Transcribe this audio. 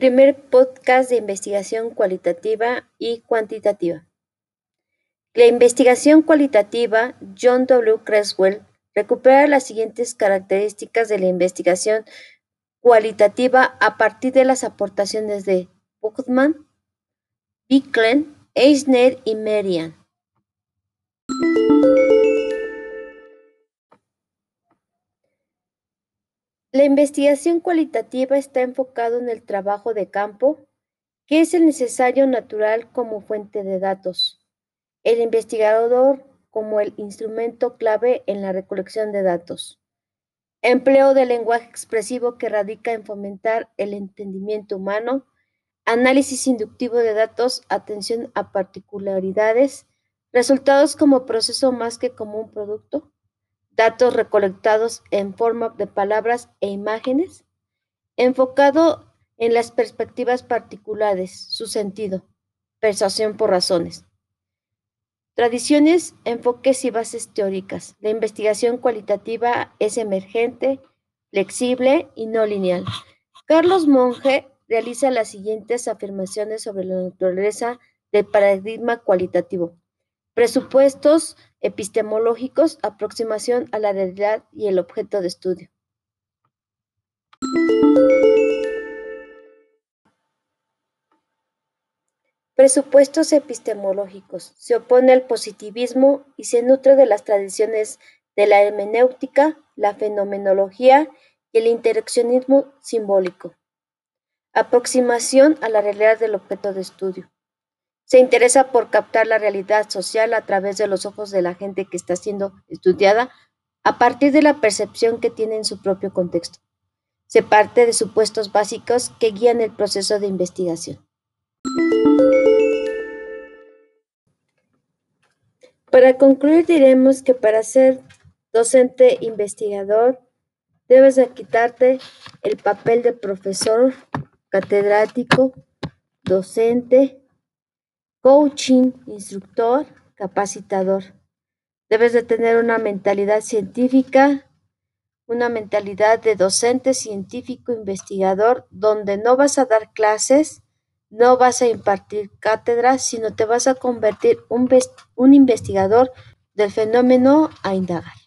Primer podcast de investigación cualitativa y cuantitativa. La investigación cualitativa John W. Creswell recupera las siguientes características de la investigación cualitativa a partir de las aportaciones de Buchman, Bicklin, Eisner y Merian. La investigación cualitativa está enfocada en el trabajo de campo, que es el necesario natural como fuente de datos. El investigador como el instrumento clave en la recolección de datos. Empleo del lenguaje expresivo que radica en fomentar el entendimiento humano, análisis inductivo de datos, atención a particularidades, resultados como proceso más que como un producto, datos recolectados en forma de palabras e imágenes, enfocado en las perspectivas particulares, su sentido, persuasión por razones. Tradiciones, enfoques y bases teóricas. La investigación cualitativa es emergente, flexible y no lineal. Carlos Monge realiza las siguientes afirmaciones sobre la naturaleza del paradigma cualitativo. Presupuestos epistemológicos, aproximación a la realidad y el objeto de estudio. Presupuestos epistemológicos. Se opone al positivismo y se nutre de las tradiciones de la hermenéutica, la fenomenología y el interaccionismo simbólico. Aproximación a la realidad del objeto de estudio. Se interesa por captar la realidad social a través de los ojos de la gente que está siendo estudiada a partir de la percepción que tiene en su propio contexto. Se parte de supuestos básicos que guían el proceso de investigación. Para concluir diremos que para ser docente investigador debes de quitarte el papel de profesor, catedrático, docente, coaching, instructor, capacitador. Debes de tener una mentalidad científica, una mentalidad de docente científico investigador, donde no vas a dar clases, no vas a impartir cátedras, sino te vas a convertir un, un investigador del fenómeno a indagar.